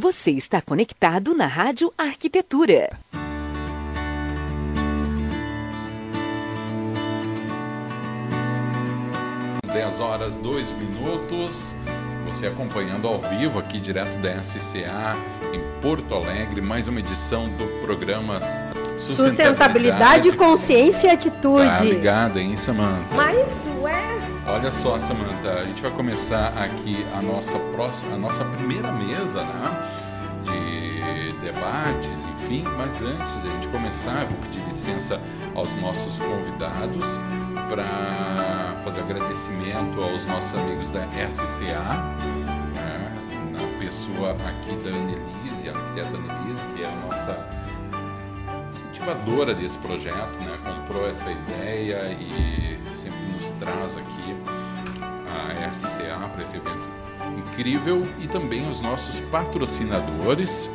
Você está conectado na Rádio Arquitetura. Dez horas, dois minutos. Você acompanhando ao vivo aqui direto da SCA em Porto Alegre, mais uma edição do programa Sustentabilidade, Sustentabilidade Consciência e Atitude. Tá ligada, hein, Samanta? Mas, ué, Olha só, Samanta, a gente vai começar aqui a nossa próxima, a nossa primeira mesa, né? De debates, enfim. Mas antes de a gente começar, vou pedir licença aos nossos convidados para fazer agradecimento aos nossos amigos da SCA, né? na pessoa aqui da Annelise, a arquiteta Annelise, que é a nossa incentivadora desse projeto, né? comprou essa ideia e sempre nos traz aqui a SCA para esse evento incrível e também os nossos patrocinadores,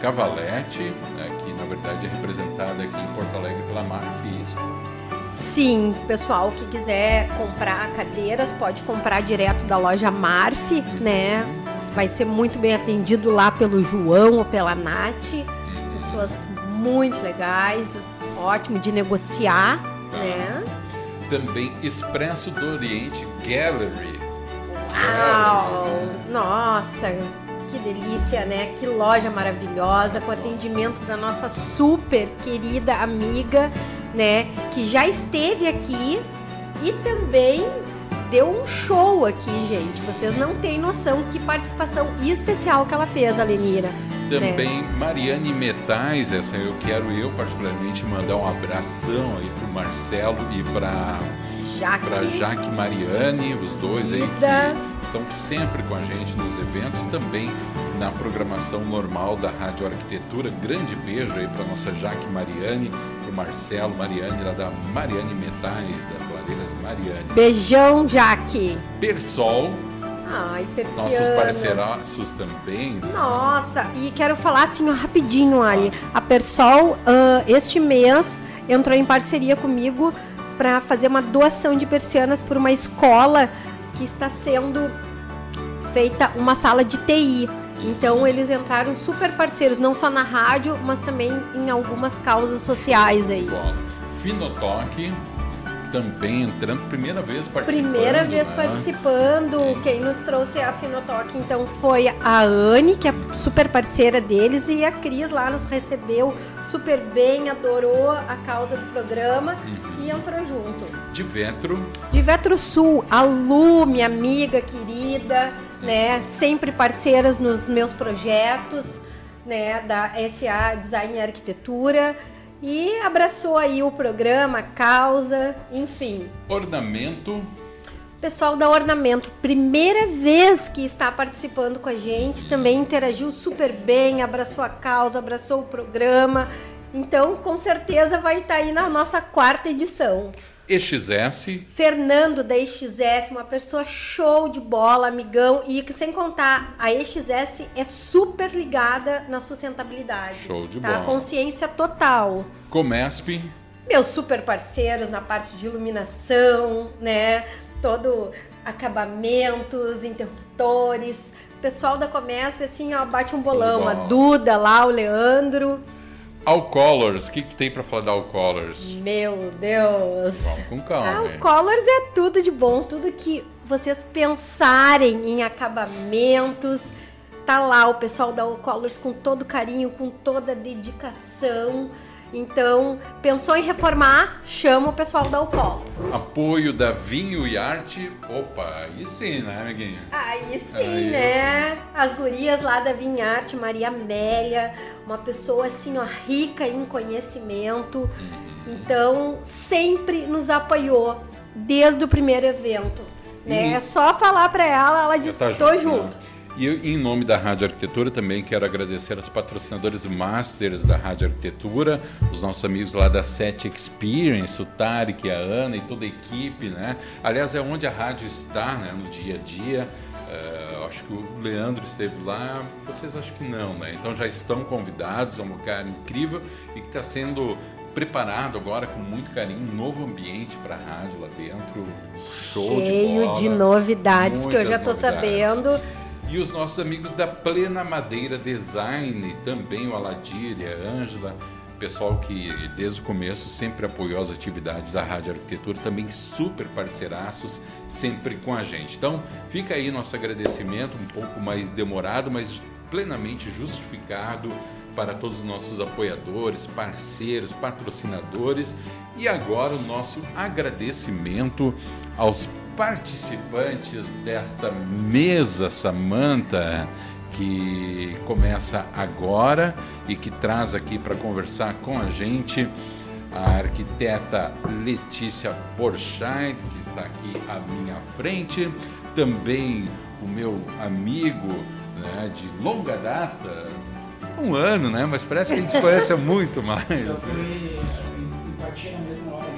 Cavalete, né, que na verdade é representada aqui em Porto Alegre pela Marf, isso? Sim, pessoal que quiser comprar cadeiras pode comprar direto da loja Marf, uhum. né? Vai ser muito bem atendido lá pelo João ou pela Nath, uhum. Pessoas muito legais, ótimo de negociar, tá. né? Também Expresso do Oriente Gallery. Uau! Nossa, que delícia, né? Que loja maravilhosa, com atendimento da nossa super querida amiga, né? Que já esteve aqui e também deu um show aqui, gente. Vocês não têm noção que participação especial que ela fez, a Lenira. Também né? Mariane Metais, essa eu quero eu particularmente mandar um abração aí pro Marcelo e para Jaque. Para Jaque Mariane, os dois aí que estão sempre com a gente nos eventos e também na programação normal da Rádio Arquitetura. Grande beijo aí para nossa Jaque Mariane, para o Marcelo Mariane, lá da Mariane Metais, das Lareiras Mariane. Beijão, Jaque. Persol. Ai, persianas. Nossos parceiraços também. Nossa, e quero falar assim rapidinho, Ali. A Persol, uh, este mês, entrou em parceria comigo para fazer uma doação de persianas por uma escola que está sendo feita uma sala de TI. Então eles entraram super parceiros, não só na rádio, mas também em algumas causas sociais aí. Bom, Finotoque também entrando, primeira vez participando. Primeira vez né? participando. Sim. Quem nos trouxe a Finotoque então foi a Anne, que é super parceira deles, e a Cris lá nos recebeu super bem, adorou a causa do programa uhum. e entrou junto. De Vetro. De Vetro Sul, a Lu, minha amiga querida, né? Sempre parceiras nos meus projetos, né? Da SA Design e Arquitetura e abraçou aí o programa, a causa, enfim. Ornamento. Pessoal da Ornamento, primeira vez que está participando com a gente, também interagiu super bem, abraçou a causa, abraçou o programa. Então, com certeza vai estar aí na nossa quarta edição. EXS. Fernando da EXS, uma pessoa show de bola, amigão. E sem contar, a EXS é super ligada na sustentabilidade. Show de tá? bola. Consciência total. Comesp. Meus super parceiros na parte de iluminação, né? Todo acabamentos, interruptores. O pessoal da Comesp, assim, ó, bate um bolão. A Duda lá, o Leandro. Alcolors, o que, que tem para falar da Alcolors? Meu Deus! Vamos com calma. Alcolors é tudo de bom, tudo que vocês pensarem em acabamentos. Tá lá o pessoal da Alcolors com todo carinho, com toda dedicação. Então, pensou em reformar? Chama o pessoal da UPOL. Apoio da Vinho e Arte. Opa, aí sim, né, amiguinha? Aí sim, aí né? Sim. As gurias lá da Vinho e Arte, Maria Amélia, uma pessoa assim, ó, rica em conhecimento. Uhum. Então, sempre nos apoiou desde o primeiro evento. Né? É só falar para ela, ela disse: tá tô junto. Né? E eu, em nome da Rádio Arquitetura, também quero agradecer aos patrocinadores masters da Rádio Arquitetura, os nossos amigos lá da Set Experience, o Tarek, a Ana e toda a equipe, né? Aliás, é onde a rádio está, né, no dia a dia. Uh, acho que o Leandro esteve lá, vocês acham que não, né? Então já estão convidados, é um lugar incrível e que está sendo preparado agora com muito carinho, um novo ambiente para a rádio lá dentro, show Cheio de bola. de novidades que eu já estou sabendo. E os nossos amigos da Plena Madeira Design, também o Aladir e a Ângela, pessoal que desde o começo sempre apoiou as atividades da Rádio Arquitetura, também super parceiraços, sempre com a gente. Então, fica aí nosso agradecimento, um pouco mais demorado, mas plenamente justificado para todos os nossos apoiadores, parceiros, patrocinadores e agora o nosso agradecimento aos participantes desta mesa Samanta que começa agora e que traz aqui para conversar com a gente a arquiteta Letícia Borchardt, que está aqui à minha frente, também o meu amigo né, de longa data, um ano, né? Mas parece que a gente conhece muito mais. Já foi empatia na mesma hora. Né?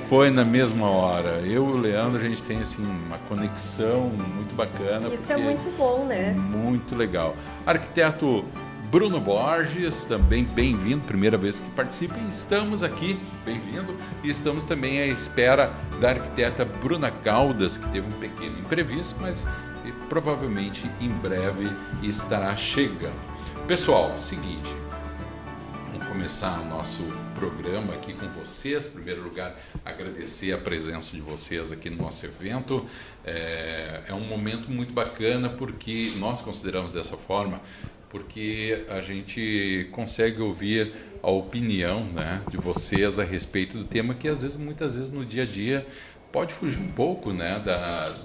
Foi na mesma hora. Eu e o Leandro, a gente tem assim uma conexão muito bacana. Isso é muito bom, né? Muito legal. Arquiteto Bruno Borges, também bem-vindo, primeira vez que participa. E estamos aqui, bem-vindo, e estamos também à espera da arquiteta Bruna Caldas, que teve um pequeno imprevisto, mas provavelmente em breve estará chegando. Pessoal, seguinte, vamos começar o nosso programa aqui com vocês. Em primeiro lugar, agradecer a presença de vocês aqui no nosso evento. É, é um momento muito bacana porque nós consideramos dessa forma, porque a gente consegue ouvir a opinião né, de vocês a respeito do tema que às vezes, muitas vezes no dia a dia pode fugir um pouco né, da,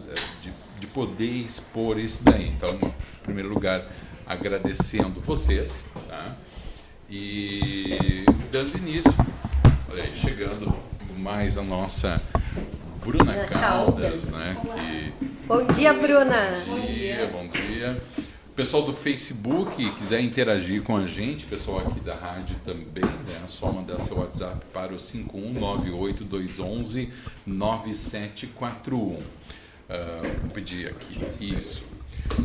de, de poder expor isso daí. Então, em primeiro lugar, agradecendo vocês tá? E dando início, olha aí, chegando mais a nossa Bruna Caldas, né? Que... Bom dia, Bruna. Bom dia, bom dia. Pessoal do Facebook, quiser interagir com a gente, pessoal aqui da rádio também, né? é só mandar seu WhatsApp para o 5198211 9741. Uh, vou pedir aqui, isso.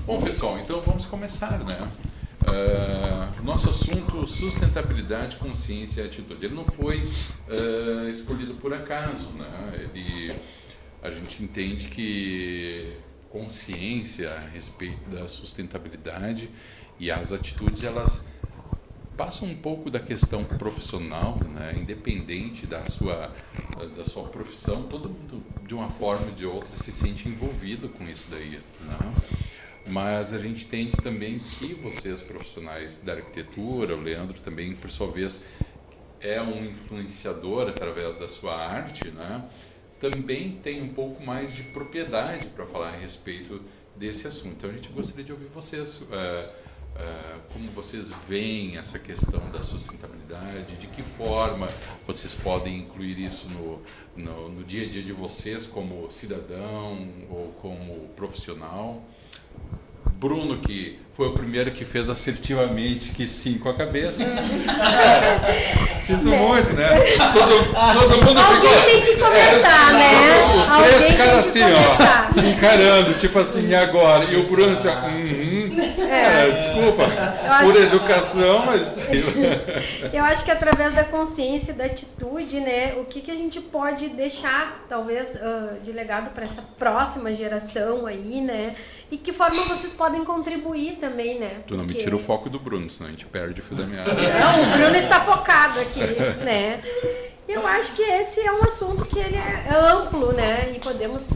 Bom, pessoal, então vamos começar, né? Uh, nosso assunto sustentabilidade, consciência e atitude. Ele não foi uh, escolhido por acaso, né? Ele, a gente entende que consciência a respeito da sustentabilidade e as atitudes elas passam um pouco da questão profissional, né? independente da sua da sua profissão, todo mundo de uma forma ou de outra se sente envolvido com isso daí, né? Mas a gente entende também que vocês, profissionais da arquitetura, o Leandro também, por sua vez, é um influenciador através da sua arte, né? também tem um pouco mais de propriedade para falar a respeito desse assunto. Então a gente gostaria de ouvir vocês, uh, uh, como vocês veem essa questão da sustentabilidade, de que forma vocês podem incluir isso no, no, no dia a dia de vocês como cidadão ou como profissional. Bruno, que foi o primeiro que fez assertivamente que sim com a cabeça. É, sinto muito, né? Todo, todo mundo Alguém ficou, tem que começar, é, né? Os Alguém três ficaram assim, ó, encarando, tipo assim, e agora? E o Bruno assim, uhum. é. é, desculpa, por educação, mas. Eu acho que através da consciência, da atitude, né? O que, que a gente pode deixar, talvez, uh, de legado para essa próxima geração aí, né? E que forma vocês podem contribuir também, né? Tu não Porque... me tira o foco do Bruno, senão a gente perde o fio da meada. Não, o Bruno está focado aqui, né? Eu acho que esse é um assunto que ele é amplo, né? E podemos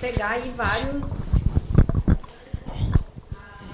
pegar aí vários.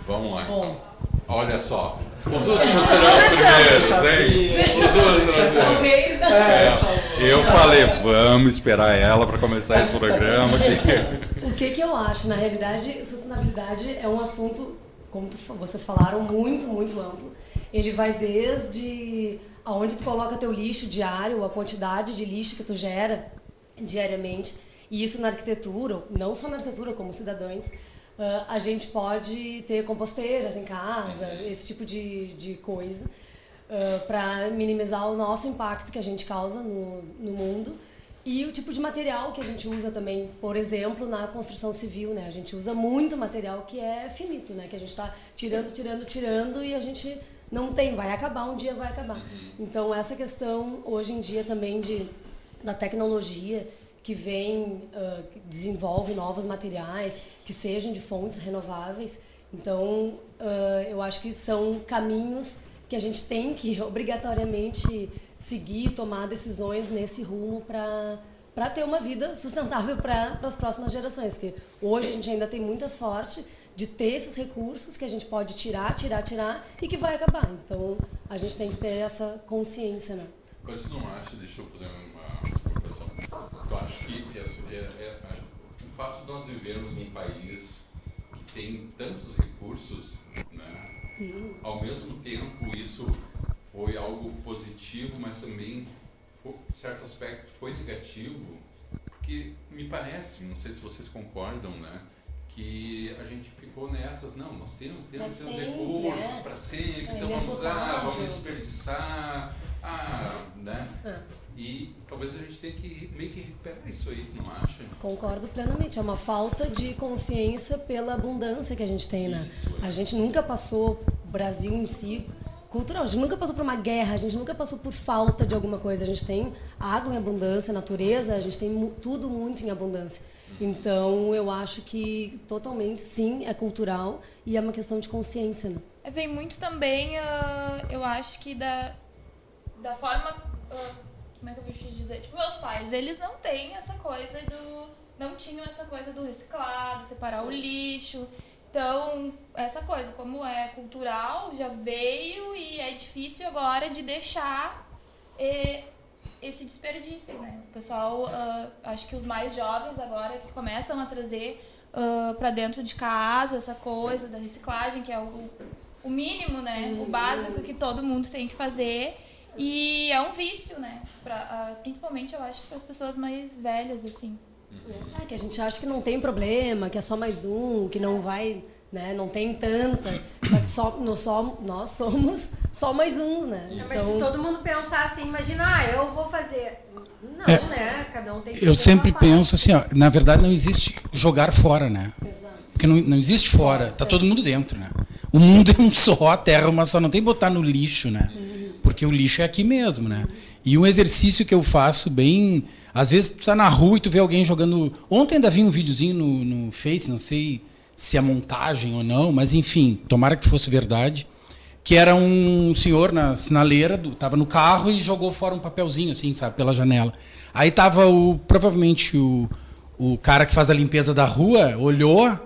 Vamos lá. Bom. Olha só, os últimos serão os primeiros, hein? Os últimos serão os Eu falei, vamos esperar ela para começar esse programa. O que, que eu acho? Na realidade, sustentabilidade é um assunto, como tu, vocês falaram, muito, muito amplo. Ele vai desde aonde tu coloca teu lixo diário, a quantidade de lixo que tu gera diariamente. E isso na arquitetura, não só na arquitetura, como cidadãos, uh, a gente pode ter composteiras em casa, uhum. esse tipo de, de coisa, uh, para minimizar o nosso impacto que a gente causa no, no mundo. E o tipo de material que a gente usa também, por exemplo, na construção civil, né? A gente usa muito material que é finito, né? Que a gente está tirando, tirando, tirando e a gente não tem, vai acabar, um dia vai acabar. Então, essa questão, hoje em dia, também de, da tecnologia que vem, uh, desenvolve novos materiais que sejam de fontes renováveis. Então, uh, eu acho que são caminhos que a gente tem que obrigatoriamente seguir, tomar decisões nesse rumo para para ter uma vida sustentável para as próximas gerações. Que hoje a gente ainda tem muita sorte de ter esses recursos que a gente pode tirar, tirar, tirar e que vai acabar. Então a gente tem que ter essa consciência, né? Mas você não acha, deixa eu fazer uma provocação, tu acha que essa, é, é, o fato de nós vivermos num país que tem tantos recursos, né, ao mesmo tempo isso foi algo positivo, mas também, em certo aspecto, foi negativo, porque me parece, não sei se vocês concordam, né, que a gente ficou nessas, não, nós temos, temos, temos recursos né? para sempre, é, então vamos usar, vamos desperdiçar, ah, né? Ah. E talvez a gente tenha que meio que recuperar isso aí, não acha? Concordo plenamente. É uma falta de consciência pela abundância que a gente tem, né? Isso, é. A gente nunca passou, o Brasil em si, cultural. A gente nunca passou por uma guerra, a gente nunca passou por falta de alguma coisa. A gente tem água em abundância, natureza, a gente tem tudo muito em abundância. Então, eu acho que totalmente, sim, é cultural e é uma questão de consciência. Né? É, vem muito também, uh, eu acho que da, da forma. Uh, como é que eu vou te dizer? Tipo, meus pais, eles não têm essa coisa do. Não tinham essa coisa do reciclado, separar sim. o lixo. Então, essa coisa, como é cultural, já veio e é difícil agora de deixar eh, esse desperdício, né? O pessoal, uh, acho que os mais jovens agora que começam a trazer uh, ah, para dentro de casa essa coisa da reciclagem, que é o, o mínimo, né? Uhum. O básico que todo mundo tem que fazer. E é um vício, né? Pra, uh, principalmente, eu acho, para as pessoas mais velhas, assim. É, que a gente acha que não tem problema, que é só mais um, que não vai, né? Não tem tanta. Só que só, nós, só, nós somos só mais uns, né? Então... Mas se então todo mundo pensar assim, imagina, ah, eu vou fazer. Não, é, né? Cada um tem que Eu sempre penso assim, ó, na verdade não existe jogar fora, né? Exato. Porque não, não existe fora, tá todo mundo dentro, né? O mundo é um só, a terra é uma só, não tem que botar no lixo, né? Uhum. Porque o lixo é aqui mesmo, né? E um exercício que eu faço bem às vezes tu tá na rua e tu vê alguém jogando. Ontem ainda vi um videozinho no, no Face, não sei se é montagem ou não, mas enfim, tomara que fosse verdade. Que era um senhor na sinaleira, do, tava no carro e jogou fora um papelzinho, assim, sabe, pela janela. Aí tava o. Provavelmente o, o cara que faz a limpeza da rua olhou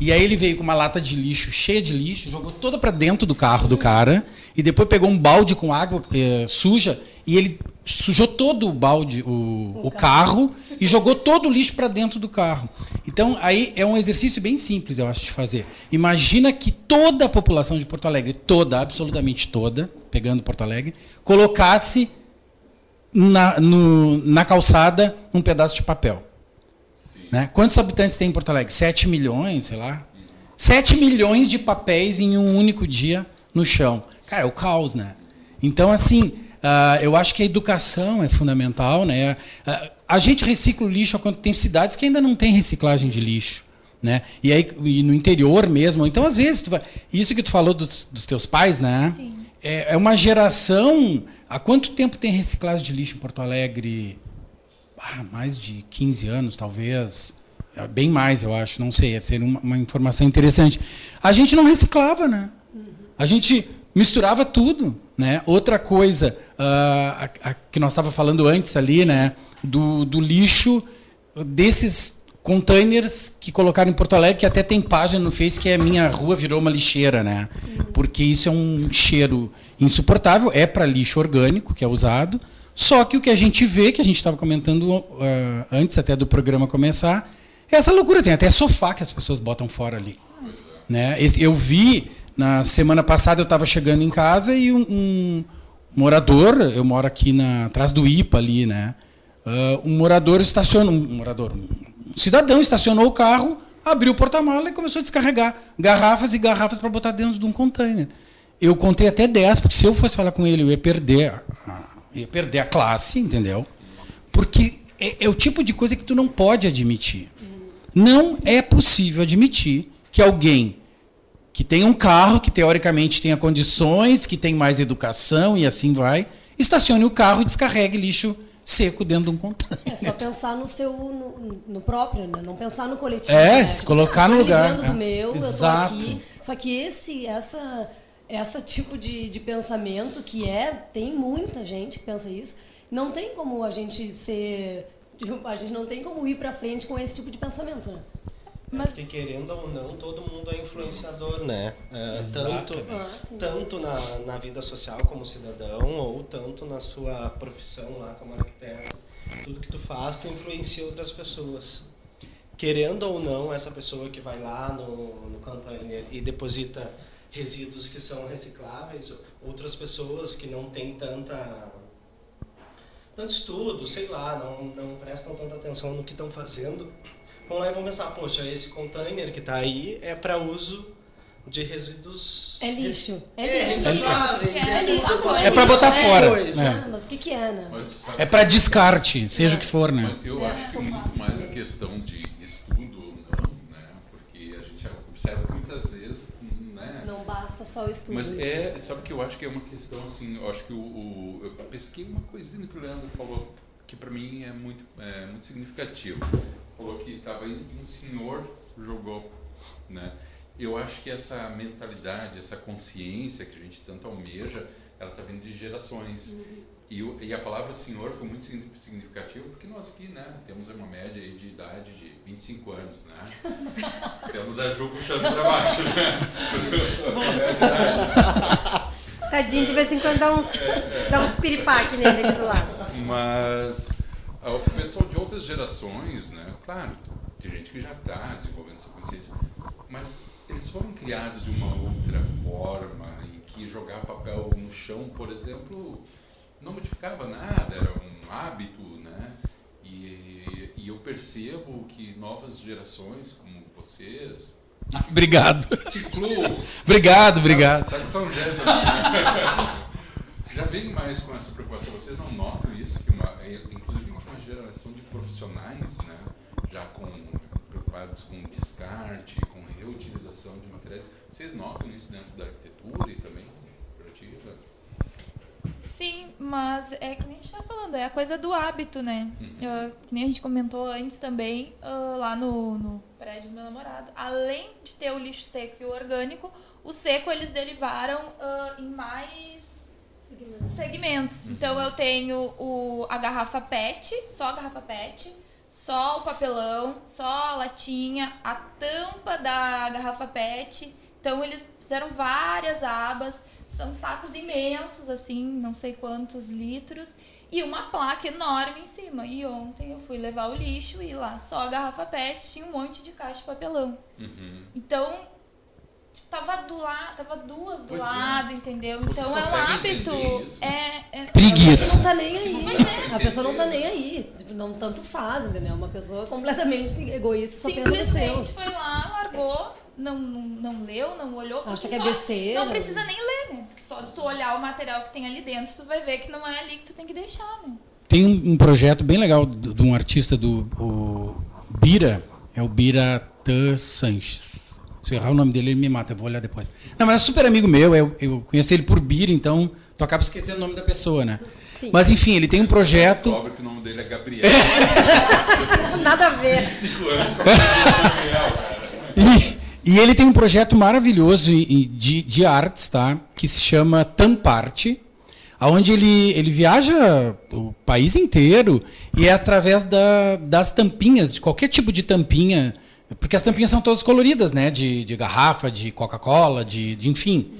e aí ele veio com uma lata de lixo cheia de lixo, jogou toda para dentro do carro do cara e depois pegou um balde com água eh, suja e ele sujou todo o balde, o, o, o carro, e jogou todo o lixo para dentro do carro. Então aí é um exercício bem simples, eu acho, de fazer. Imagina que toda a população de Porto Alegre, toda, absolutamente toda, pegando Porto Alegre, colocasse na, no, na calçada um pedaço de papel. Né? Quantos habitantes tem em Porto Alegre? 7 milhões, sei lá. 7 milhões de papéis em um único dia no chão. Cara, é o caos, né? Então, assim, uh, eu acho que a educação é fundamental, né? Uh, a gente recicla o lixo quando tem cidades que ainda não tem reciclagem de lixo. Né? E aí e no interior mesmo. Então, às vezes, vai, isso que tu falou dos, dos teus pais, né? É, é, uma geração. Há quanto tempo tem reciclagem de lixo em Porto Alegre? ah, mais de 15 anos, talvez. É, bem mais, eu acho, não sei, seria uma, uma informação interessante. A gente não reciclava, né? A gente misturava tudo, né? Outra coisa uh, a, a, que nós estava falando antes ali, né? Do, do lixo desses containers que colocaram em Porto Alegre, que até tem página no Face que é minha rua virou uma lixeira, né? Porque isso é um cheiro insuportável, é para lixo orgânico que é usado, só que o que a gente vê, que a gente estava comentando uh, antes até do programa começar, é essa loucura. Tem até sofá que as pessoas botam fora ali. Né? Eu vi, na semana passada, eu estava chegando em casa e um, um, morador, eu moro aqui na, atrás do IPA ali, né? Uh, um morador estacionou, um morador, um cidadão estacionou o carro, abriu o porta-mala e começou a descarregar garrafas e garrafas para botar dentro de um container. Eu contei até 10, porque se eu fosse falar com ele, eu ia perder a, ia perder a classe, entendeu? Porque é, é, o tipo de coisa que tu não pode admitir. Não é possível admitir que alguém que tem um carro, que teoricamente tenha condições, que tem mais educação e assim vai, estacione o carro e descarregue lixo seco dentro de um container. É só pensar no seu, no, no próprio, né? Não pensar no coletivo. É, né? se colocar tô no me lugar, é. do meu, Exato. eu tô aqui. Só que esse, essa, essa tipo de, de pensamento que é, tem muita gente que pensa isso, não tem como a gente ser, a gente não tem como ir pra frente com esse tipo de pensamento, né? Mas- Porque querendo ou não, todo mundo é influenciador, né? É, tanto Ah, tanto na, na vida social como cidadão, ou tanto na sua profissão lá como arquiteto. Tudo que tu faz, tu influencia outras pessoas. Querendo ou não, essa pessoa que vai lá no, no container e deposita resíduos que são recicláveis, outras pessoas que não têm tanta tanto estudo, sei lá, não, não prestam tanta atenção no que estão fazendo, vão lá e vão pensar, poxa, esse container que está aí é para uso de resíduos... É lixo. É É, lixo. É lixo. tudo Ah, É pra botar lixo, fora. coisa. É. Ah, mas o que que é, né? É para descarte, seja o que for, né? Mas eu É. acho que muito mais a questão de estudo ou não, né? Porque a gente observa muitas vezes, né? Não basta só o estudo. Mas é, sabe que eu acho que é uma questão assim, eu acho que o, o- eu pesquei uma coisinha que o Leandro falou que para mim é muito, é muito significativo. Falou que estava indo e um senhor jogou, né? Eu acho que essa mentalidade, essa consciência que a gente tanto almeja, ela está vindo de gerações. E, o- e a palavra senhor foi muito signi- significativa porque nós aqui, né, temos uma média de idade de 25 anos, né? temos a Ju puxando para baixo, né? Tadinho, de vez em quando dá uns, dá uns piripaque nele aqui do lado. Mas o pessoal de outras gerações, né? Claro, tem gente que já está desenvolvendo essa consciência, mas eles foram criados de uma outra forma em que jogar papel no chão, por exemplo, não modificava nada, era um hábito, né? E, e eu percebo que novas gerações como vocês, Obrigado. te incluo, Obrigado, obrigado. Sabe gêmeos, né? Já vem mais com essa preocupação. Vocês não notam isso? Que uma, é, inclusive uma geração de profissionais, né? Já com, preocupados com descarte, com reutilização de materiais. Vocês notam isso dentro da arquitetura e também criativa? Sim, mas é que nem a gente tá falando, é a coisa do hábito, né? Ah, que nem a gente comentou antes também, ah, lá no, no prédio do meu namorado. Além de ter o lixo seco e o orgânico, o seco eles derivaram ah, em mais segmentos. Então eu tenho o, a garrafa PET, só a garrafa PET, só o papelão, só a latinha, a tampa da garrafa PET. Então eles fizeram várias abas, são sacos imensos, assim, não sei quantos litros, e uma placa enorme em cima. E ontem eu fui levar o lixo e lá só a garrafa PET tinha um monte de caixa de papelão. Uhum. Então, tava do lado, tava duas do Pois é. lado, entendeu? Vocês Então é um conseguem hábito. entender isso? É, é, Preguiça. não tá nem aí. É. A pessoa não tá nem aí. Tipo, não tanto faz, entendeu? Uma pessoa completamente egoísta, só pensa no seu. Simplesmente foi lá, largou, não, não, não leu, não olhou. Acha que é besteira. Não precisa nem ler, né? Porque só de tu olhar o material que tem ali dentro, tu vai ver que não é ali que tu tem que deixar, né? Tem um, um projeto bem legal de, de um artista do o Bira, é o Bira Tan Sanches. Se eu errar o nome dele, ele me mata, eu vou olhar depois. Não, mas é super amigo meu, eu, eu conheci ele por Bira, então tu acaba esquecendo o nome da pessoa, né? Sim. Mas enfim, ele tem um projeto. Descobre que o nome dele é Gabriel. Nada a ver. 25 anos, como Gabriel, cara. E, e ele tem um projeto maravilhoso de, de artes, tá? Que se chama Tamparte, onde ele, ele viaja o país inteiro e é através da- das tampinhas, de qualquer tipo de tampinha, porque as tampinhas são todas coloridas, né? De, de garrafa, de Coca-Cola, de, de enfim.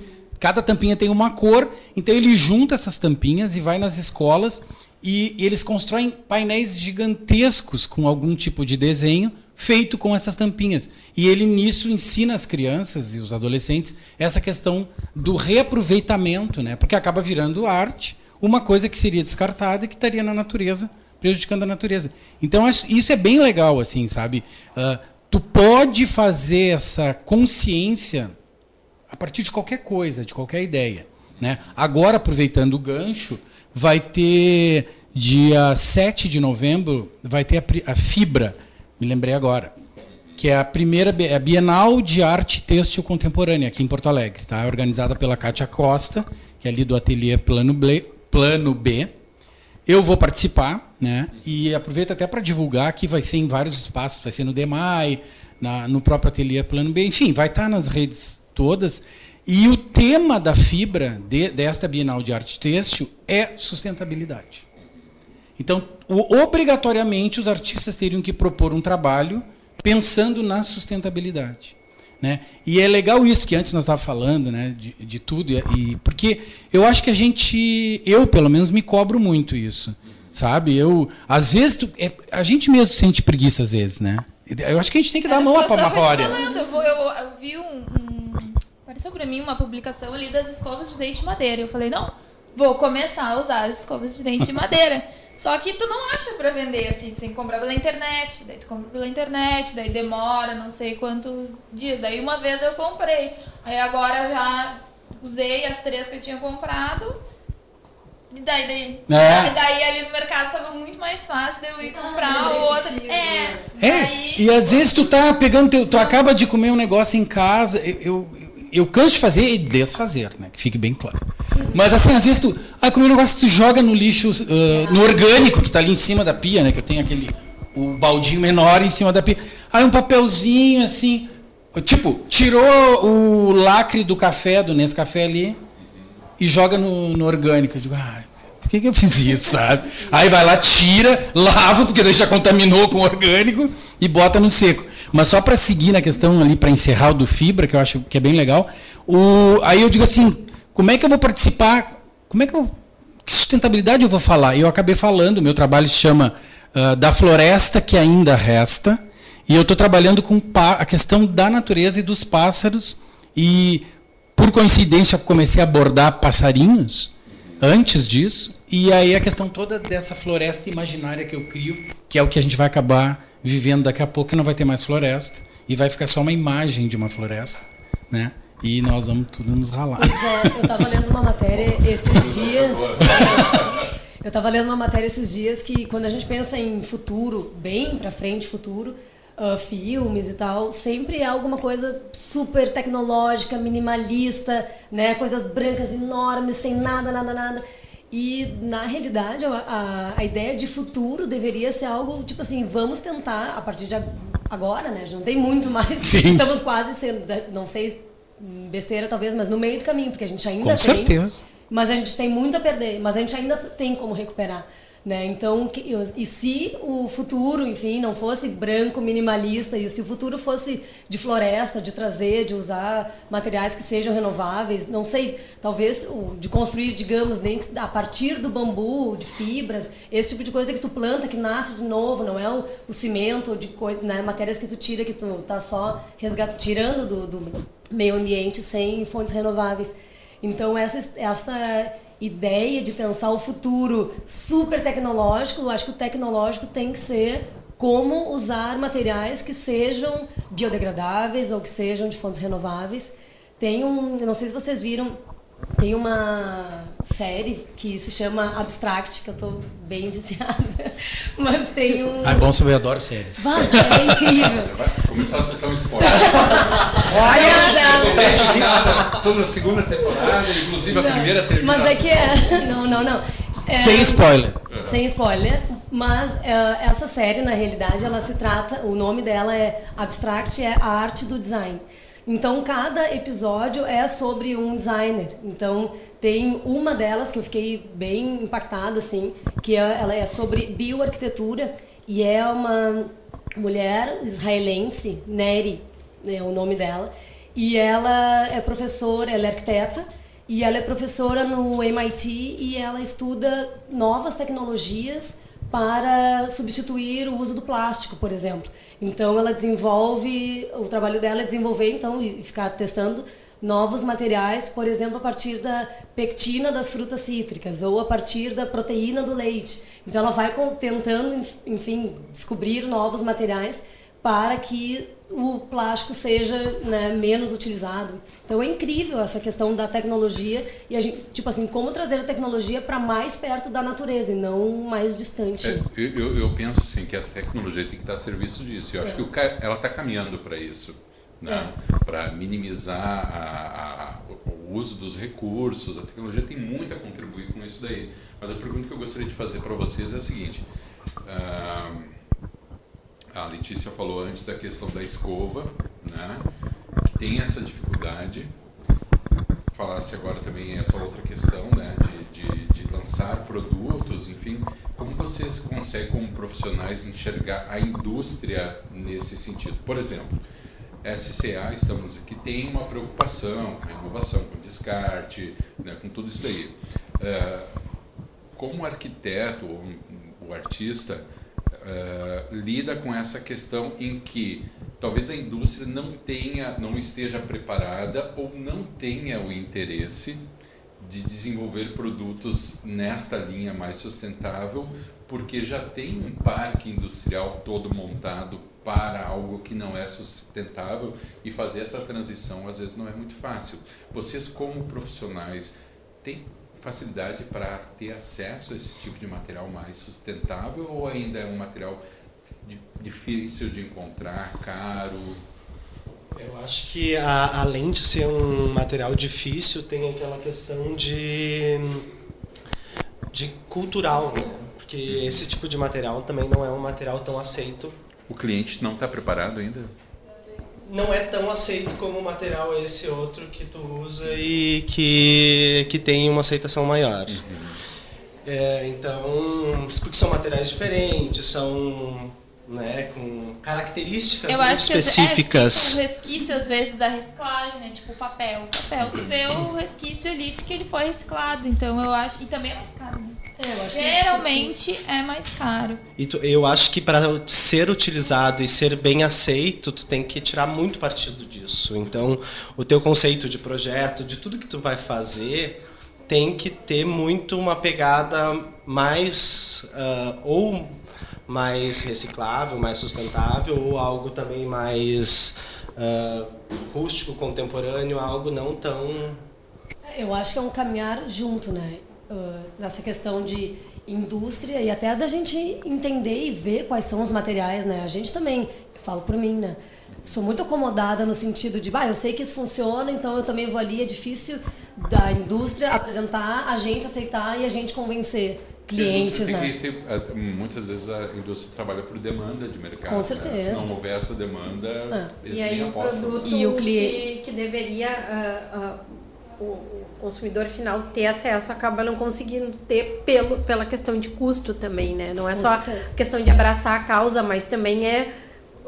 Cada tampinha tem uma cor, então ele junta essas tampinhas e vai nas escolas e, e eles constroem painéis gigantescos com algum tipo de desenho feito com essas tampinhas. E ele nisso ensina as crianças e os adolescentes essa questão do reaproveitamento, né? Porque acaba virando arte, uma coisa que seria descartada e que estaria na natureza, prejudicando a natureza. Então isso é bem legal, assim, sabe? Ah, tu pode fazer essa consciência a partir de qualquer coisa, de qualquer ideia. Né? Agora, aproveitando o gancho, vai ter dia 7 de novembro, vai ter a, a Fibra, me lembrei agora, que é a primeira bi- a Bienal de Arte Têxtil Contemporânea aqui em Porto Alegre, tá? organizada pela Kátia Costa, que é ali do ateliê Plano B. Plano B. Eu vou participar, né? E aproveita até para divulgar que vai ser em vários espaços, vai ser no DEMAI, na, no próprio Ateliê Plano B, enfim, vai estar nas redes todas. E o tema da fibra de, desta Bienal de Arte Têxtil é sustentabilidade. Então, o, obrigatoriamente, os artistas teriam que propor um trabalho pensando na sustentabilidade. Né? E é legal isso que antes nós estávamos falando, né? de, de tudo, e, e, porque eu acho que a gente, eu pelo menos me cobro muito isso, sabe? Eu, às vezes, tu, é, a gente mesmo sente preguiça às vezes, né? Eu acho que a gente tem que dar a mão à palmatória. Eu, vou, eu, eu vi um, um, apareceu para mim uma publicação ali das escovas de dente de madeira. Eu falei, não, vou começar a usar as escovas de dente de madeira. Só que tu não acha pra vender assim, tu tem que comprar pela internet, daí tu compra pela internet, daí demora não sei quantos dias. Daí uma vez eu comprei. Aí agora já usei as três que eu tinha comprado. E daí, daí, é. daí ali no mercado estava muito mais fácil de eu ir comprar ah, outra. É, é. Daí... E às vezes tu tá pegando teu, tu acaba de comer um negócio em casa. Eu, eu, eu canso de fazer e desfazer, né? Que fique bem claro. Mas assim, às vezes tu. Ah, como um negócio tu joga no lixo, uh, no orgânico, que está ali em cima da pia, né? Que eu tenho aquele. O baldinho menor em cima da pia. Aí um papelzinho assim. Tipo, tirou o lacre do café, do Nescafé ali, e joga no, no orgânico. Eu digo, ah, por que, que eu fiz isso, sabe? Aí vai lá, tira, lava, porque daí já contaminou com orgânico, e bota no seco. Mas só para seguir na questão ali, para encerrar o do Fibra, que eu acho que é bem legal, o, aí eu digo assim, como é que eu vou participar? Como é que eu. Que sustentabilidade eu vou falar? Eu acabei falando, meu trabalho se chama uh, Da Floresta que Ainda Resta. E eu estou trabalhando com a questão da natureza e dos pássaros. E, por coincidência, comecei a abordar passarinhos antes disso. E aí a questão toda dessa floresta imaginária que eu crio, que é o que a gente vai acabar vivendo daqui a pouco, que não vai ter mais floresta. E vai ficar só uma imagem de uma floresta. Né? e nós vamos tudo nos ralar. É, eu estava lendo uma matéria esses dias. eu estava lendo uma matéria esses dias que quando a gente pensa em futuro, bem para frente, futuro, uh, filmes e tal, sempre é alguma coisa super tecnológica, minimalista, né, coisas brancas enormes, sem nada, nada, nada. E, na realidade, a, a, a, ideia de futuro deveria ser algo tipo assim: vamos tentar, a partir de agora, né? Já não tem muito mais. Sim. Estamos quase sendo, não sei besteira talvez, mas no meio do caminho, porque a gente ainda Com tem. certeza. Mas a gente tem muito a perder, mas a gente ainda tem como recuperar. Né? Então, que, e se o futuro, enfim, não fosse branco, minimalista, e se o futuro fosse de floresta, de trazer, de usar materiais que sejam renováveis, não sei, talvez de construir, digamos, a partir do bambu, de fibras, esse tipo de coisa que tu planta, que nasce de novo, não é o, o cimento, de coisa, né? matérias que tu tira, que tu tá só tirando do, do meio ambiente sem fontes renováveis. Então, essa, essa ideia de pensar o futuro super tecnológico, eu acho que o tecnológico tem que ser como usar materiais que sejam biodegradáveis ou que sejam de fontes renováveis. Tem um, não sei se vocês viram, tem uma série que se chama Abstract, que eu tô bem viciada. Mas tem um. Ah, é bom saber, eu adoro séries. Vai, é incrível. Vai começar a sessão spoiler. Olha! Estou na segunda temporada, inclusive não, a primeira terminação. Mas é que é. Não, não, não. É, Sem spoiler. Sem spoiler. Mas é, essa série, na realidade, ela se trata. O nome dela é Abstract, é a arte do design. Então, cada episódio é sobre um designer. Então, tem uma delas que eu fiquei bem impactada, assim, que é, ela é sobre bioarquitetura e é uma mulher israelense, Neri, é o nome dela, e ela é professora, ela é arquiteta, e ela é professora no MIT e ela estuda novas tecnologias para substituir o uso do plástico, por exemplo. Então ela desenvolve, o trabalho dela é desenvolver então e ficar testando novos materiais, por exemplo, a partir da pectina das frutas cítricas ou a partir da proteína do leite. Então ela vai tentando, enfim, descobrir novos materiais para que o plástico seja né, menos utilizado. Então é incrível essa questão da tecnologia e a gente, tipo assim, como trazer a tecnologia para mais perto da natureza e não mais distante. É, eu, eu, penso assim que a tecnologia tem que estar a serviço disso. Eu acho é. que o, ela está caminhando para isso, né? É. para minimizar a, a, o uso dos recursos. A tecnologia tem muito a contribuir com isso daí. Mas a pergunta que eu gostaria de fazer para vocês é a seguinte. Ah, a Letícia falou antes da questão da escova, né? Que tem essa dificuldade. Falasse agora também essa outra questão, né? De, de, de lançar produtos, enfim. Como vocês conseguem, como profissionais, enxergar a indústria nesse sentido? Por exemplo, SCA, estamos aqui, tem uma preocupação com a inovação, com descarte, né, com tudo isso aí. É, como arquiteto, ou o artista, é, lida com essa questão em que talvez a indústria não tenha, não esteja preparada ou não tenha o interesse de desenvolver produtos nesta linha mais sustentável, porque já tem um parque industrial todo montado para algo que não é sustentável e fazer essa transição às vezes não é muito fácil. Vocês como profissionais têm facilidade para ter acesso a esse tipo de material mais sustentável ou ainda é um material difícil de encontrar, caro? Eu acho que a, além de ser um material difícil, tem aquela questão de, de cultural, né? Porque esse tipo de material também não é um material tão aceito. O cliente não está preparado ainda? Não é tão aceito como o material esse outro que tu usa e que, que tem uma aceitação maior. Uhum. É, então, porque são materiais diferentes, são né, com características eu acho específicas. Que é, um resquício às vezes da reciclagem, né? Tipo o papel. O papel, tu vê o resquício ali de que ele foi reciclado. Então eu acho. E também é mais caro, né? É, Geralmente é mais caro. E tu, eu acho que para ser utilizado e ser bem aceito, tu tem que tirar muito partido disso. Então, o teu conceito de projeto, de tudo que tu vai fazer, tem que ter muito uma pegada mais uh, ou mais reciclável, mais sustentável, ou algo também mais uh, rústico, contemporâneo, algo não tão. Eu acho que é um caminhar junto, né? Uh, nessa questão de indústria e até da gente entender e ver quais são os materiais, né? A gente também, falo por mim, né? Sou muito acomodada no sentido de, bah, eu sei que isso funciona, então eu também vou ali, é difícil da indústria apresentar, a gente aceitar e a gente convencer clientes, né? Ter, eh, muitas vezes a indústria trabalha por demanda de mercado. Com certeza. Né? Se não houver essa demanda, ah. eles e aí o produto e o cliente que, que deveria uh, uh, o, o, consumidor final ter acesso acaba não conseguindo ter pelo pela questão de custo também, né? Não é Com só certeza. questão de abraçar a causa, mas também é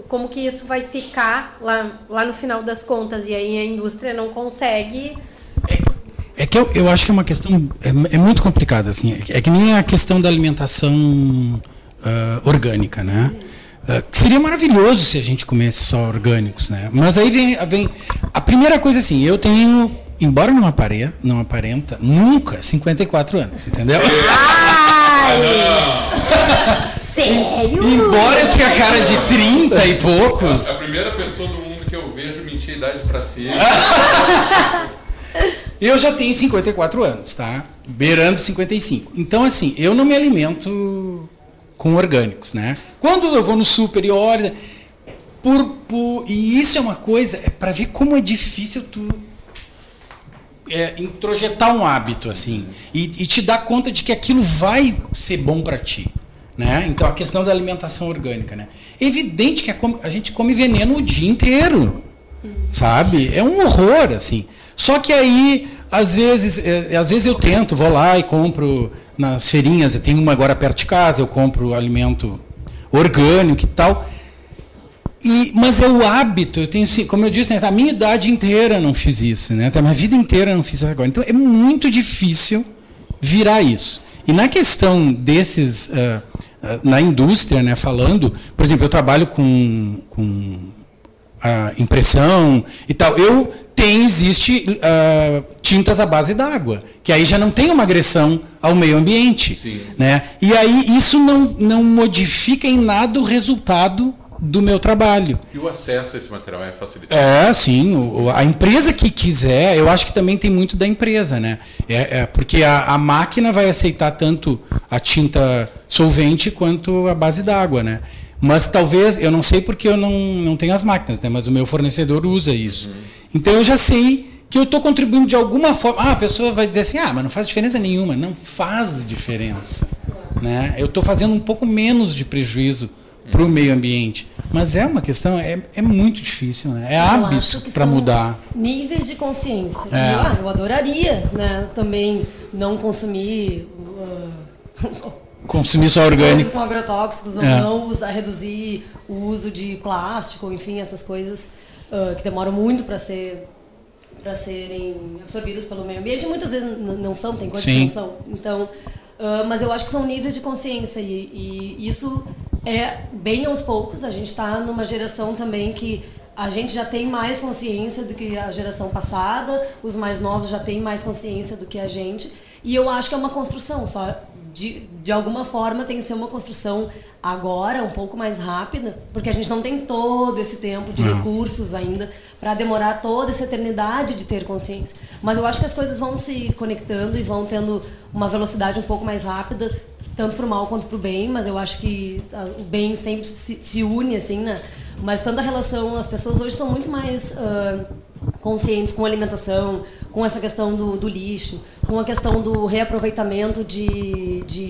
como que isso vai ficar lá, lá no final das contas e aí a indústria não consegue é que eu, eu acho que é uma questão é, é muito complicada assim. É, que nem a questão da alimentação uh, orgânica, né? Uh, seria maravilhoso se a gente comesse só orgânicos, né? Mas aí vem, vem a primeira coisa assim. Eu tenho, embora não apareça, não aparenta, nunca 54 anos, entendeu? Ai! Sério? Embora eu tenha cara de 30 e poucos. A, a primeira pessoa do mundo que eu vejo mentir a idade para si. Eu já tenho 54 anos, tá? Beirando 55. Então, assim, eu não me alimento com orgânicos, né? Quando eu vou no super e olho. Por, por, e isso é uma coisa, é para ver como é difícil tu é, introjetar um hábito, assim, e, e te dar conta de que aquilo vai ser bom para ti. Né? Então, a questão da alimentação orgânica. Né? Evidente que a, a gente come veneno o dia inteiro, sabe? É um horror, assim. Só que aí, às vezes, é, às vezes eu tento, vou lá e compro nas feirinhas, tenho uma agora perto de casa, eu compro alimento orgânico e tal. E, mas é o hábito, eu tenho, como eu disse, né, a minha idade inteira não fiz isso, né, a minha vida inteira não fiz isso agora. Então é muito difícil virar isso. E na questão desses, uh, uh, na indústria, né, falando, por exemplo, eu trabalho com, com a impressão e tal. Eu tem, existe uh, tintas à base d'água, que aí já não tem uma agressão ao meio ambiente. Sim. Né? E aí isso não, não modifica em nada o resultado do meu trabalho. E o acesso a esse material é facilitado? É, sim. O, a empresa que quiser, eu acho que também tem muito da empresa, né? É, é porque a, a, máquina vai aceitar tanto a tinta solvente quanto a base d'água, né? Mas talvez, eu não sei porque eu não, não tenho as máquinas, né? mas o meu fornecedor usa isso. Uhum. Então eu já sei que eu estou contribuindo de alguma forma. Ah, a pessoa vai dizer assim, ah, mas não faz diferença nenhuma. Não faz diferença. Né? Eu estou fazendo um pouco menos de prejuízo para o meio ambiente. Mas é uma questão, é, é muito difícil, né? É hábito para mudar. Níveis de consciência. É. Eu, ah, eu adoraria né, também não consumir uh, Consumir só coisas orgânico. com agrotóxicos ou É. não usar, reduzir o uso de plástico, enfim, essas coisas uh, que demoram muito para ser para serem absorvidas pelo meio ambiente. Muitas vezes não são, tem coisas Sim. que não são. Então, uh, mas eu acho que são níveis de consciência e, e isso é bem aos poucos. A gente está numa geração também que a gente já tem mais consciência do que a geração passada, os mais novos já têm mais consciência do que a gente. E eu acho que é uma construção, só de, de alguma forma tem que ser uma construção agora, um pouco mais rápida, porque a gente não tem todo esse tempo de Não. recursos ainda para demorar toda essa eternidade de ter consciência. Mas eu acho que as coisas vão se conectando e vão tendo uma velocidade um pouco mais rápida, tanto para o mal quanto para o bem, mas eu acho que ah, o bem sempre se, se une, assim, né? Mas tanto a relação, as pessoas hoje estão muito mais ah, conscientes com alimentação, com essa questão do, do lixo, com a questão do reaproveitamento de, de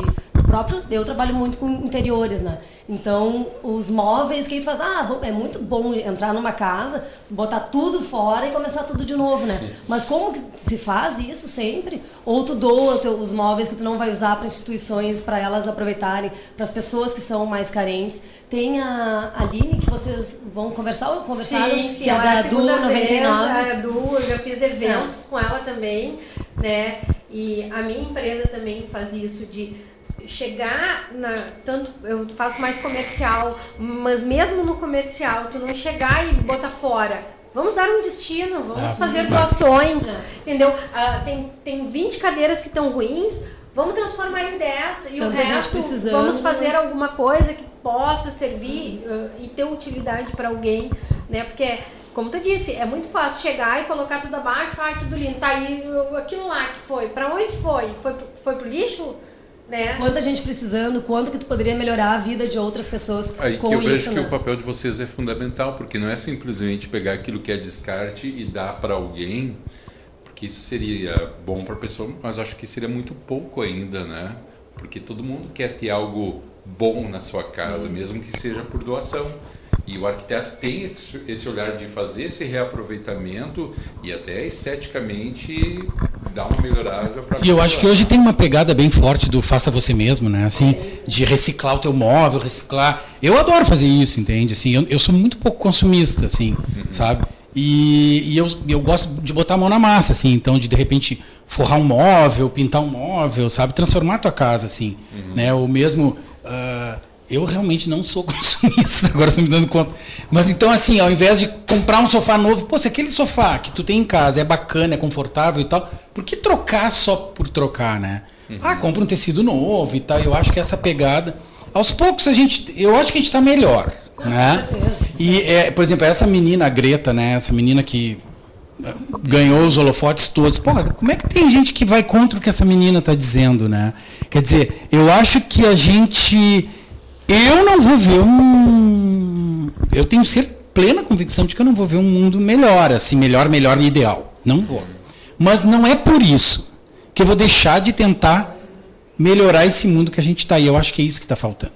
próprio. Eu trabalho muito com interiores, né? Então, os móveis que a gente faz, ah, vou- é muito bom entrar numa casa, botar tudo fora e começar tudo de novo, né? Mas como que se faz isso sempre? Ou tu doa teu- os móveis que tu não vai usar para instituições, para elas aproveitarem, para as pessoas que são mais carentes. Tem a Aline, que vocês vão conversar ou conversaram, Sim, sim, que é da a Du segunda 99. Vez, a Edu, eu já fiz eventos com ela também, né? E a minha empresa também faz isso de chegar na tanto eu faço mais comercial, mas mesmo no comercial tu não chegar e botar fora. Vamos dar um destino, vamos Ah, fazer mas- doações, É. entendeu? Ah, tem, tem 20 cadeiras que estão ruins, vamos transformar em 10 e o Tanta gente resto precisando. vamos fazer alguma coisa que possa servir uh, e ter utilidade para alguém, né? Porque, como tu disse, é muito fácil chegar e colocar tudo abaixo, ai, tudo lindo, tá aí aquilo lá que foi. Para onde foi? Foi foi pro lixo? Né? Quanta gente precisando, quanto que tu poderia melhorar a vida de outras pessoas Aí com que eu vejo isso, que né? o papel de vocês é fundamental, porque não é simplesmente pegar aquilo que é descarte e dar para alguém, porque isso seria bom para a pessoa, mas acho que seria muito pouco ainda, né? Porque todo mundo quer ter algo bom na sua casa, mesmo que seja por doação. E o arquiteto tem esse olhar de fazer esse reaproveitamento e até esteticamente dar uma melhorada para E eu acho que hoje tem uma pegada bem forte do faça você mesmo, né? Assim, de reciclar o teu móvel, reciclar. Eu adoro fazer isso, entende? Assim, eu, eu sou muito pouco consumista, assim, sabe? E, e eu, eu gosto de botar a mão na massa, assim, então de de repente forrar um móvel, pintar um móvel, sabe? Transformar a tua casa, assim, né? O mesmo. ah, eu realmente não sou consumista, agora estou me dando conta. Mas então, assim, ao invés de comprar um sofá novo, pô, se aquele sofá que tu tem em casa é bacana, é confortável e tal, por que trocar só por trocar, né? Ah, compra um tecido novo e tal. Eu acho que essa pegada. Aos poucos a gente. Eu acho que a gente está melhor. Né? certeza. E, é, por exemplo, essa menina, a Greta, né? Essa menina que eh, ganhou os holofotes todos. Porra, como é que tem gente que vai contra o que essa menina está dizendo, né? Quer dizer, eu acho que a gente. Eu não vou ver um. Eu tenho cer- plena convicção de que eu não vou ver um mundo melhor, assim, melhor, melhor e ideal. Não vou. Mas não é por isso que eu vou deixar de tentar melhorar esse mundo que a gente está aí. Eu acho que é isso que está faltando.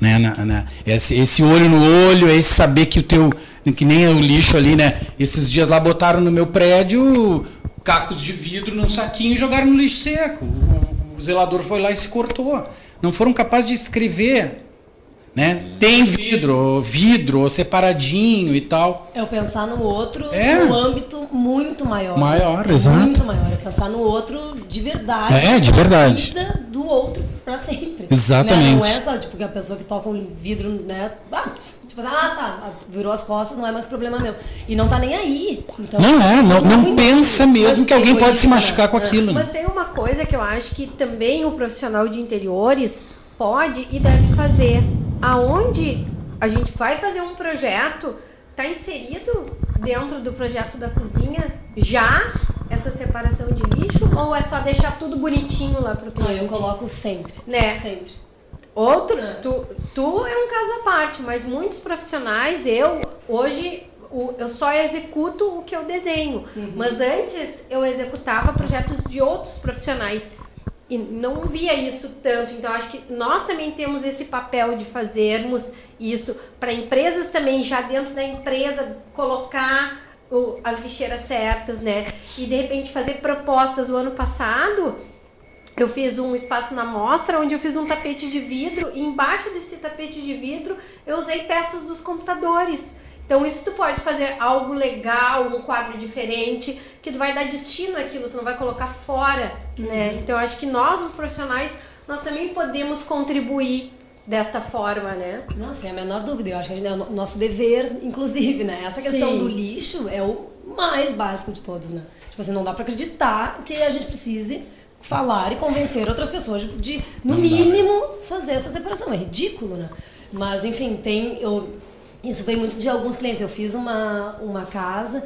Né? Na- na- esse, esse olho no olho, esse saber que o teu. Que nem o lixo ali, né? Esses dias lá botaram no meu prédio cacos de vidro num saquinho e jogaram no lixo seco. O, o zelador foi lá e se cortou. Não foram capazes de escrever. Né? Tem vidro, vidro separadinho e tal. É o pensar no outro É. num âmbito muito maior. Maior, É exato. Muito maior. É pensar no outro de verdade. É, de verdade. vida do outro pra sempre. Exatamente. Né? Não é só tipo que a pessoa que toca um vidro, né? Ah, tipo assim, ah, tá, virou as costas, não é mais problema meu. E não tá nem aí. Então, Não é, não- não muito- pensa mesmo mas que alguém pode se machucar com né? aquilo. né? Mas tem uma coisa que eu acho que também o profissional de interiores pode e deve fazer. Aonde a gente vai fazer um projeto, está inserido dentro do projeto da cozinha já essa separação de lixo ou é só deixar tudo bonitinho lá pro Ah, cliente? eu coloco sempre. Né? Sempre. Outro, É. tu, tu é um caso à parte, mas muitos profissionais, eu hoje o- eu só executo o que eu desenho. Mas antes eu executava projetos de outros profissionais. E não via isso tanto. Então, acho que nós também temos esse papel de fazermos isso para empresas também, já dentro da empresa, colocar o- as lixeiras certas, né? E de repente fazer propostas. O ano passado, eu fiz um espaço na mostra onde eu fiz um tapete de vidro e embaixo desse tapete de vidro eu usei peças dos computadores. Então isso tu pode fazer algo legal, um quadro diferente, que tu vai dar destino àquilo, tu não vai colocar fora, né? Então eu acho que nós, os profissionais, nós também podemos contribuir desta forma, né? Não, sem a menor dúvida. Eu acho que gente, é o no- nosso dever, inclusive, né? Essa questão Sim. do lixo é o mais básico de todos, né? Tipo assim, não dá pra acreditar que a gente precise falar e convencer outras pessoas de, de, no mínimo, fazer essa separação. É ridículo, né? Mas, enfim, tem... Eu, isso vem muito de alguns clientes. Eu fiz uma, uma casa...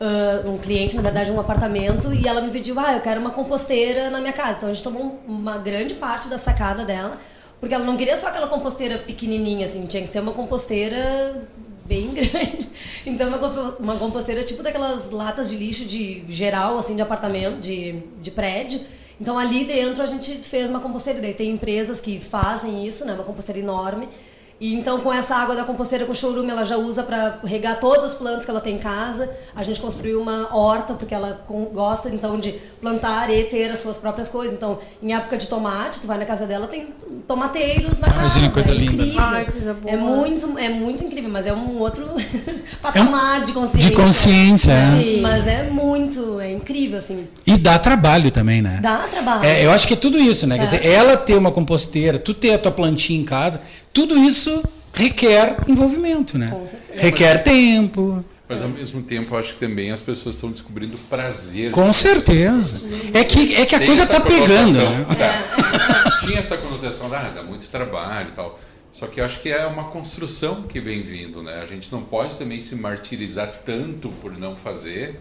ah, um cliente, na verdade, um apartamento, e ela me pediu, ah, eu quero uma composteira na minha casa. Então a gente tomou um- uma grande parte da sacada dela, porque ela não queria só aquela composteira pequenininha, assim, tinha que ser uma composteira bem grande. Então, uma, uma composteira tipo daquelas latas de lixo de geral, assim, de apartamento, de, de prédio. Então, ali dentro a gente fez uma composteira. Daí tem empresas que fazem isso, né? Uma composteira enorme. E então, com essa água da composteira com chorume, ela já usa para regar todas as plantas que ela tem em casa. A gente construiu uma horta, porque ela com- gosta, então, de plantar e ter as suas próprias coisas. Então, em época de tomate, tu vai na casa dela, tem tomateiros na casa. Imagina, coisa é linda. incrível. Ai, coisa boa. É muito, é muito incrível, mas é um outro patamar de consciência. De consciência, é. Sim. Mas é muito, é incrível, assim. E dá trabalho também, né? Dá trabalho. É, eu acho que é tudo isso, né? Quer É. dizer, ela ter uma composteira, tu ter a tua plantinha em casa, tudo isso requer envolvimento, né? Com certeza. Requer tempo. Mas ao mesmo tempo, acho que também as pessoas estão descobrindo prazer. Com certeza. É que, é que a Tem coisa essa tá pegando, né? tá. Tinha essa conotação, ah, dá muito trabalho e tal. Só que eu acho que é uma construção que vem vindo, né? A gente não pode também se martirizar tanto por não fazer,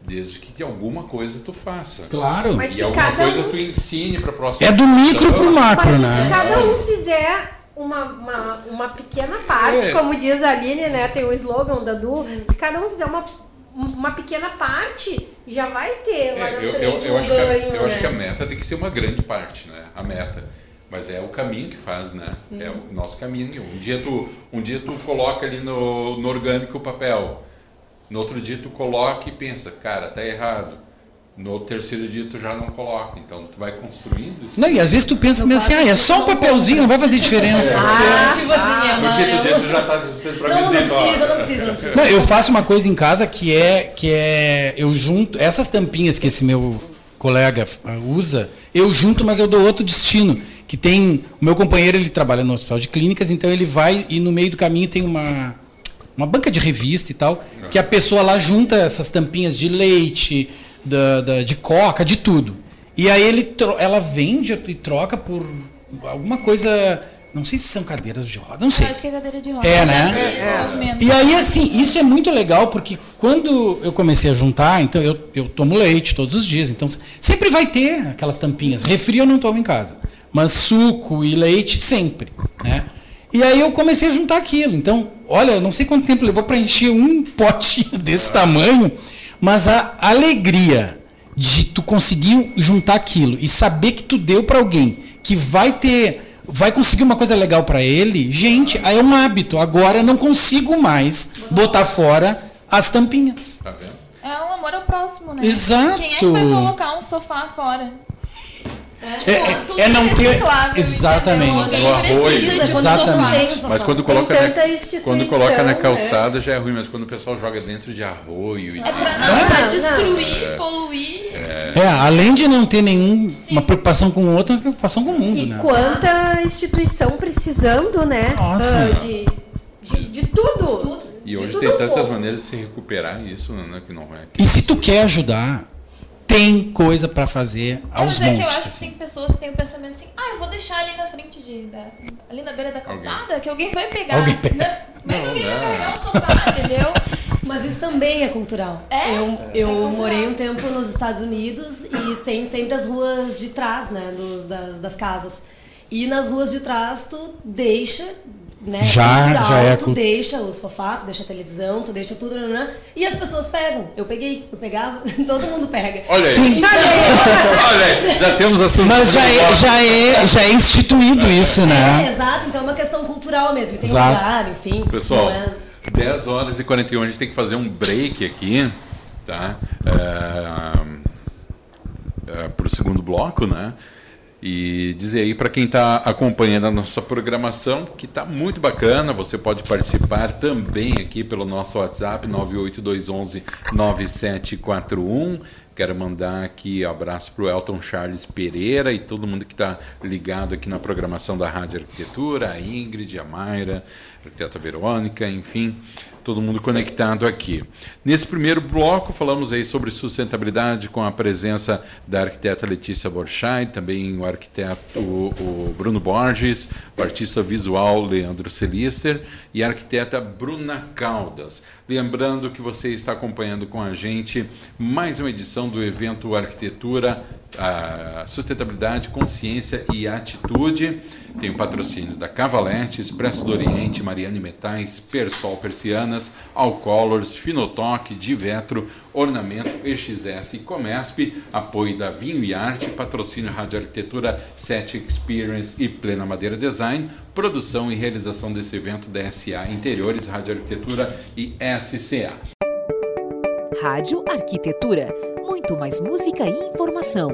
desde que alguma coisa tu faça. Claro. Mas e se alguma cada coisa um- tu ensine para próxima É do micro pro macro, Mas né? se cada um fizer uma, uma, uma pequena parte, É. como diz a Aline, né? Tem o slogan da Du, se cada um fizer uma, uma pequena parte, já vai ter lá É, na eu, frente eu, eu um acho que a, ganho, eu acho né? que a meta tem que ser uma grande parte, né? A meta. Mas é o caminho que faz, né? É Uhum. o nosso caminho. Um dia tu, um dia tu coloca ali no, no orgânico o papel. No outro dia tu coloca e pensa, cara, tá errado. No terceiro dia tu já não coloca. Então tu vai construindo isso. Não, e às vezes tu pensa assim, ah, é só um não papelzinho, não vai fazer diferença. Ah, tipo assim, é No uma- quinto é dia um- tu já tá pra Não, não ó. precisa, não precisa, não precisa. Não, eu faço uma coisa em casa que é que é eu junto essas tampinhas que esse meu colega ah, usa, eu junto, mas eu dou outro destino. Que tem o meu companheiro ele trabalha no hospital de clínicas, então ele vai e no meio do caminho tem uma uma banca de revista e tal, que a pessoa lá junta essas tampinhas de leite, da, da- de coca, de tudo. E aí ele tro- ela vende e troca por alguma coisa, não sei se são cadeiras de roda, não sei. Eu acho que é cadeira de roda. É, né? esse movimento. E aí, assim, isso é muito legal, porque quando eu comecei a juntar, então eu, eu tomo leite todos os dias, então sempre vai ter aquelas tampinhas. Refri eu não tomo em casa, mas suco e leite sempre, né? E aí eu comecei a juntar aquilo. Então, olha, eu não sei quanto tempo levou para encher um potinho desse tamanho, mas a alegria de tu conseguir juntar aquilo e saber que tu deu para alguém que vai ter vai conseguir uma coisa legal para ele, gente, aí é um hábito. Agora eu não consigo mais botar fora as tampinhas. Tá vendo? É um amor ao próximo, né? Exato. Quem é que vai colocar um sofá fora? É, é- tudo é não ter exatamente. O um exatamente. Mas quando coloca, na, instituição, quando coloca na calçada já é ruim, mas quando o pessoal joga dentro de arroio e É pra, de- não, Ah, pra não. destruir, poluir. É, além de não ter nenhuma preocupação com o outro, uma preocupação com o mundo, E né? quanta instituição precisando, né? Nossa. ah, de, de, de tudo. E De hoje tudo tem tantas pouco. maneiras de se recuperar isso, né? Que não é. E se tu quer ajudar, tem coisa para fazer aos Mas é que eu acho que assim. tem pessoas que têm o pensamento assim, ah, eu vou deixar ali na frente de. Da, ali na beira da calçada, que alguém vai pegar. Alguém pega. Né? Vai que Não, alguém vai não. pegar o sofá, entendeu? Mas isso também é cultural. É? Eu, eu É cultural. morei um tempo nos Estados Unidos e tem sempre as ruas de trás, né, dos- das, das casas. E nas ruas de trás tu deixa né, Já- já é tu deixa o sofá, tu deixa a televisão, tu deixa tudo, né, e as pessoas pegam. Eu peguei, eu pegava, todo mundo pega. Olha aí. Sim. Olha aí, já temos assunto. Mas já é, já é, já é instituído isso, É, né? exato, então é uma questão cultural mesmo. Tem Exato. lugar, enfim. Pessoal, é- 10 horas e 41, a gente tem que fazer um break aqui, tá? para o segundo bloco, né? E dizer aí para quem está acompanhando a nossa programação que está muito bacana, você pode participar também aqui pelo nosso WhatsApp 98211 9741. Quero mandar aqui abraço para o Elton Charles Pereira e todo mundo que está ligado aqui na programação da Rádio Arquitetura, a Ingrid, a Mayra, a arquiteta Verônica, enfim, todo mundo conectado aqui. Nesse primeiro bloco, falamos aí sobre sustentabilidade com a presença da arquiteta Letícia Borchardt, também o arquiteto o, Bruno Borges, o artista visual Leandro Celister e a arquiteta Bruna Caldas. Lembrando que você está acompanhando com a gente mais uma edição do evento Arquitetura, Sustentabilidade, Consciência e Atitude. Tem o patrocínio da Cavalete, Expresso do Oriente, Mariane Metais, Persol Persianas, Alcolors, Finotoque, Divetro, Ornamento, EXS e Comesp, apoio da Vinho e Arte, patrocínio Rádio Arquitetura, Set Experience e Plena Madeira Design, produção e realização desse evento da SA Interiores, Rádio Arquitetura e SCA. Rádio Arquitetura. Muito mais música e informação.